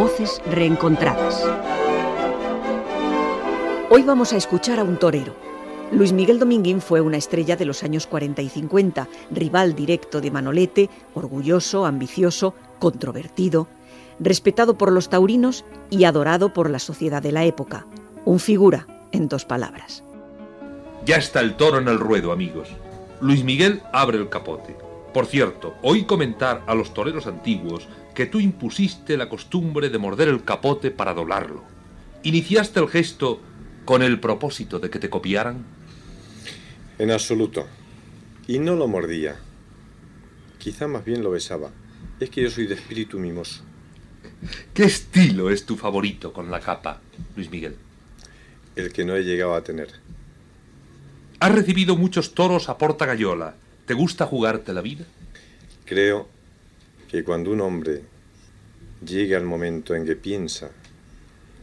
Voces reencontradas. Hoy vamos a escuchar a un torero. Luis Miguel Dominguín fue una estrella de los años 40 y 50, rival directo de Manolete, orgulloso, ambicioso, controvertido, respetado por los taurinos y adorado por la sociedad de la época. Un figura, en dos palabras. Ya está el toro en el ruedo, amigos. Luis Miguel abre el capote. Por cierto, oí comentar a los toreros antiguos que tú impusiste la costumbre de morder el capote para doblarlo. ¿Iniciaste el gesto con el propósito de que te copiaran? En absoluto. Y no lo mordía. Quizá más bien lo besaba. Es que yo soy de espíritu mimoso. ¿Qué estilo es tu favorito con la capa, Luis Miguel? El que no he llegado a tener. Has recibido muchos toros a porta gallola. ¿Te gusta jugarte la vida? Creo que cuando un hombre llega al momento en que piensa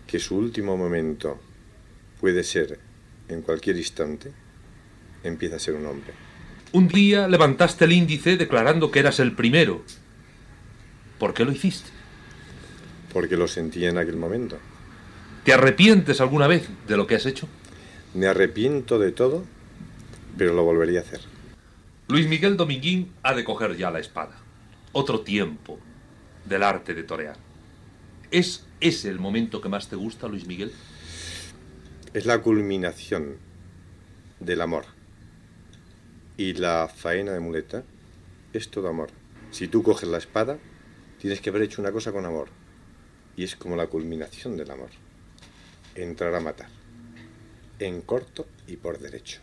que su último momento puede ser en cualquier instante, empieza a ser un hombre. Un día levantaste el índice declarando que eras el primero. ¿Por qué lo hiciste? Porque lo sentía en aquel momento. ¿Te arrepientes alguna vez de lo que has hecho? Me arrepiento de todo, pero lo volvería a hacer. Luis Miguel Dominguín ha de coger ya la espada. Otro tiempo del arte de torear. ¿Es ese el momento que más te gusta, Luis Miguel? Es la culminación del amor. Y la faena de muleta es todo amor. Si tú coges la espada, tienes que haber hecho una cosa con amor. Y es como la culminación del amor. Entrar a matar. En corto y por derecho.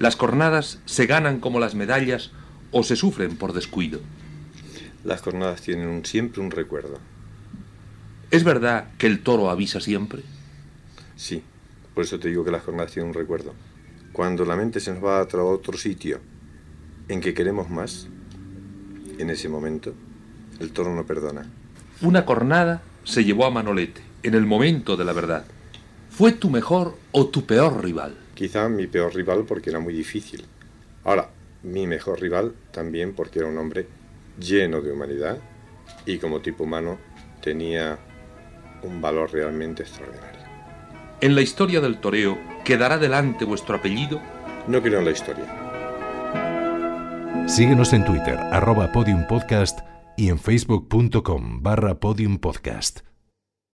Las cornadas se ganan como las medallas o se sufren por descuido. Las jornadas tienen un- siempre un recuerdo. ¿Es verdad que el toro avisa siempre? Sí, por eso te digo que las jornadas tienen un recuerdo. Cuando la mente se nos va a otro sitio en que queremos más, en ese momento, el toro no perdona. Una cornada se llevó a Manolete en el momento de la verdad. ¿Fue tu mejor o tu peor rival? Quizá mi peor rival porque era muy difícil. Ahora, mi mejor rival también porque era un hombre lleno de humanidad y como tipo humano tenía un valor realmente extraordinario. En la historia del toreo, ¿quedará delante vuestro apellido? No creo en la historia. Síguenos en Twitter, arroba podiumpodcast y en facebook.com barra podiumpodcast.